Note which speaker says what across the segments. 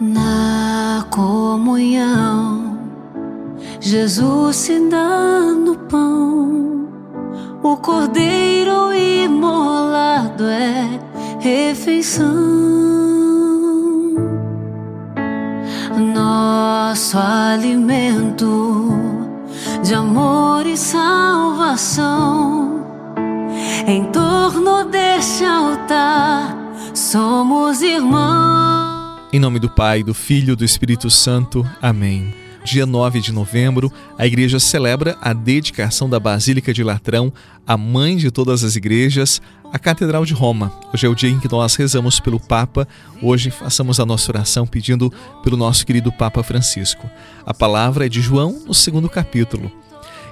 Speaker 1: Na comunhão, Jesus se dá no pão, o cordeiro imolado é refeição. Nosso alimento de amor e salvação. Em torno deste altar somos irmãos.
Speaker 2: Em nome do Pai, do Filho e do Espírito Santo. Amém. Dia 9 de novembro, a igreja celebra a dedicação da Basílica de Latrão, a mãe de todas as igrejas, a Catedral de Roma. Hoje é o dia em que nós rezamos pelo Papa. Hoje façamos a nossa oração pedindo pelo nosso querido Papa Francisco. A palavra é de João, no segundo capítulo.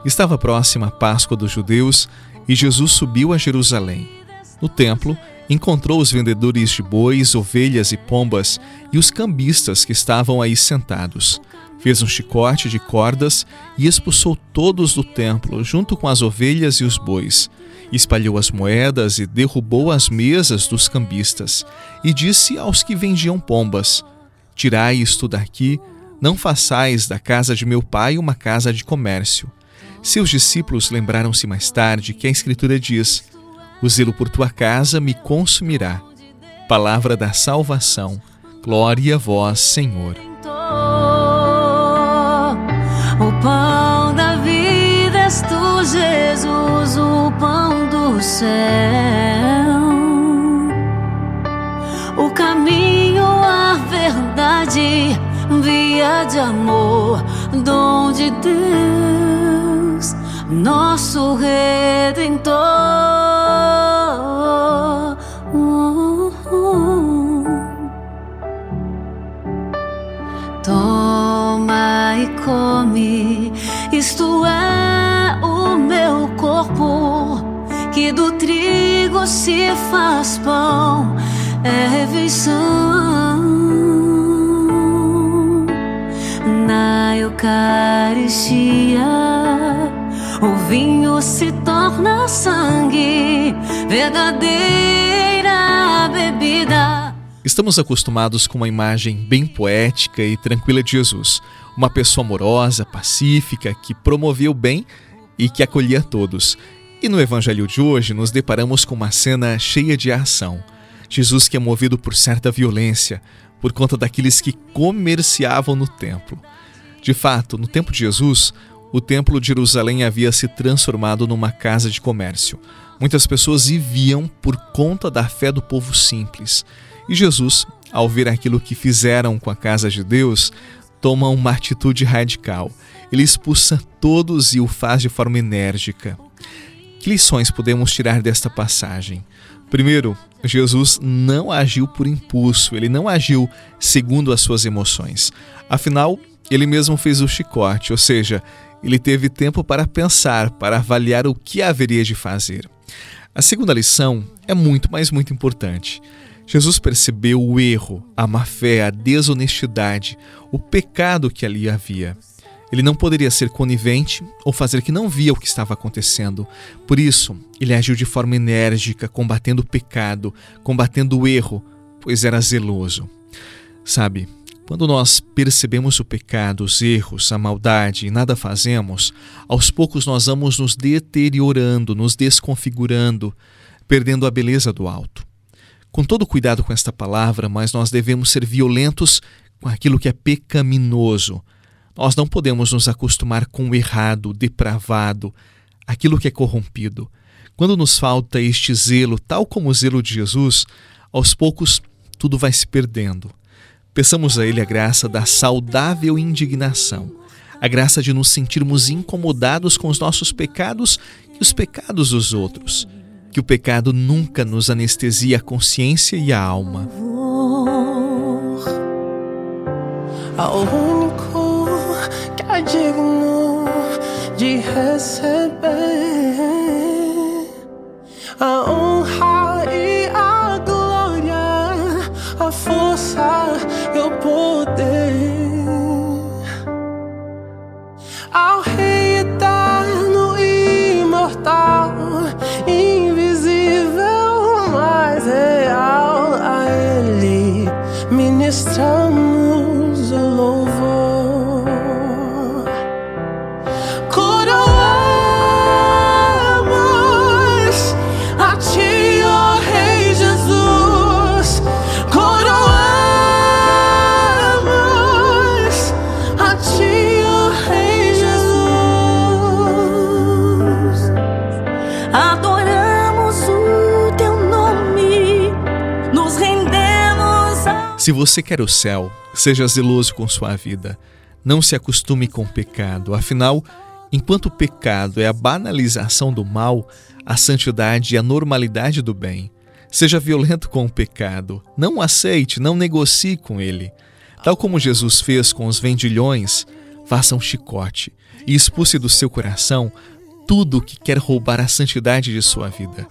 Speaker 2: Estava próxima a Páscoa dos judeus e Jesus subiu a Jerusalém. No templo, encontrou os vendedores de bois, ovelhas e pombas e os cambistas que estavam aí sentados fez um chicote de cordas e expulsou todos do templo, junto com as ovelhas e os bois. Espalhou as moedas e derrubou as mesas dos cambistas, e disse aos que vendiam pombas: Tirai isto daqui, não façais da casa de meu pai uma casa de comércio. Seus discípulos lembraram-se mais tarde que a Escritura diz: O zelo por tua casa me consumirá. Palavra da salvação. Glória a vós, Senhor.
Speaker 1: pão da vida és tu, Jesus, o pão do céu. O caminho, a verdade, via de amor, dom de Deus, nosso redentor. Come. Isto é o meu corpo, que do trigo se faz pão, é refeição. Na Eucaristia, o vinho se torna sangue, verdadeira bebida
Speaker 2: Estamos acostumados com uma imagem bem poética e tranquila de Jesus, uma pessoa amorosa, pacífica, que promovia o bem e que acolhia todos. E no evangelho de hoje nos deparamos com uma cena cheia de ação. Jesus que é movido por certa violência, por conta daqueles que comerciavam no templo. De fato, no tempo de Jesus, o templo de Jerusalém havia se transformado numa casa de comércio. Muitas pessoas viviam por conta da fé do povo simples. E Jesus, ao ver aquilo que fizeram com a casa de Deus, toma uma atitude radical. Ele expulsa todos e o faz de forma enérgica. Que lições podemos tirar desta passagem? Primeiro, Jesus não agiu por impulso, ele não agiu segundo as suas emoções. Afinal, ele mesmo fez o chicote, ou seja, ele teve tempo para pensar, para avaliar o que haveria de fazer. A segunda lição é muito, mas muito importante. Jesus percebeu o erro, a má-fé, a desonestidade, o pecado que ali havia. Ele não poderia ser conivente ou fazer que não via o que estava acontecendo. Por isso, ele agiu de forma enérgica, combatendo o pecado, combatendo o erro, pois era zeloso. Sabe, quando nós percebemos o pecado, os erros, a maldade e nada fazemos, aos poucos nós vamos nos deteriorando, nos desconfigurando, perdendo a beleza do alto com todo cuidado com esta palavra, mas nós devemos ser violentos com aquilo que é pecaminoso. Nós não podemos nos acostumar com o errado, depravado, aquilo que é corrompido. Quando nos falta este zelo, tal como o zelo de Jesus, aos poucos tudo vai se perdendo. Peçamos a Ele a graça da saudável indignação, a graça de nos sentirmos incomodados com os nossos pecados e os pecados dos outros que o pecado nunca nos anestesia a consciência e a alma.
Speaker 3: Ao único que é digno de receber a honra e a glória, a força e o poder. Ao
Speaker 2: Se você quer o céu, seja zeloso com sua vida. Não se acostume com o pecado. Afinal, enquanto o pecado é a banalização do mal, a santidade é a normalidade do bem. Seja violento com o pecado. Não o aceite, não negocie com ele. Tal como Jesus fez com os vendilhões, faça um chicote e expulse do seu coração tudo que quer roubar a santidade de sua vida.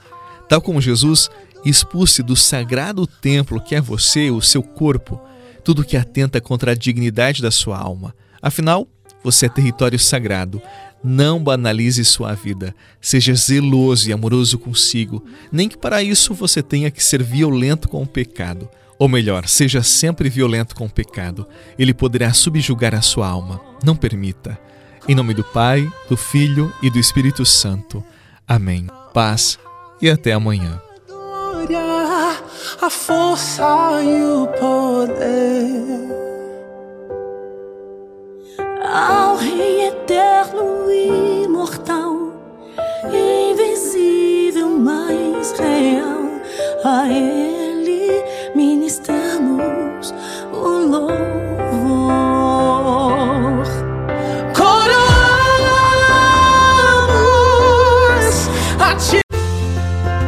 Speaker 2: Tal como Jesus expulse do sagrado templo que é você, o seu corpo, tudo que atenta contra a dignidade da sua alma. Afinal, você é território sagrado. Não banalize sua vida. Seja zeloso e amoroso consigo, nem que para isso você tenha que ser violento com o pecado. Ou melhor, seja sempre violento com o pecado. Ele poderá subjugar a sua alma. Não permita. Em nome do Pai, do Filho e do Espírito Santo. Amém. Paz e até amanhã.
Speaker 3: A força e o poder.
Speaker 1: Ao Rei eterno e imortal, invisível, mas real, a Ele ministramos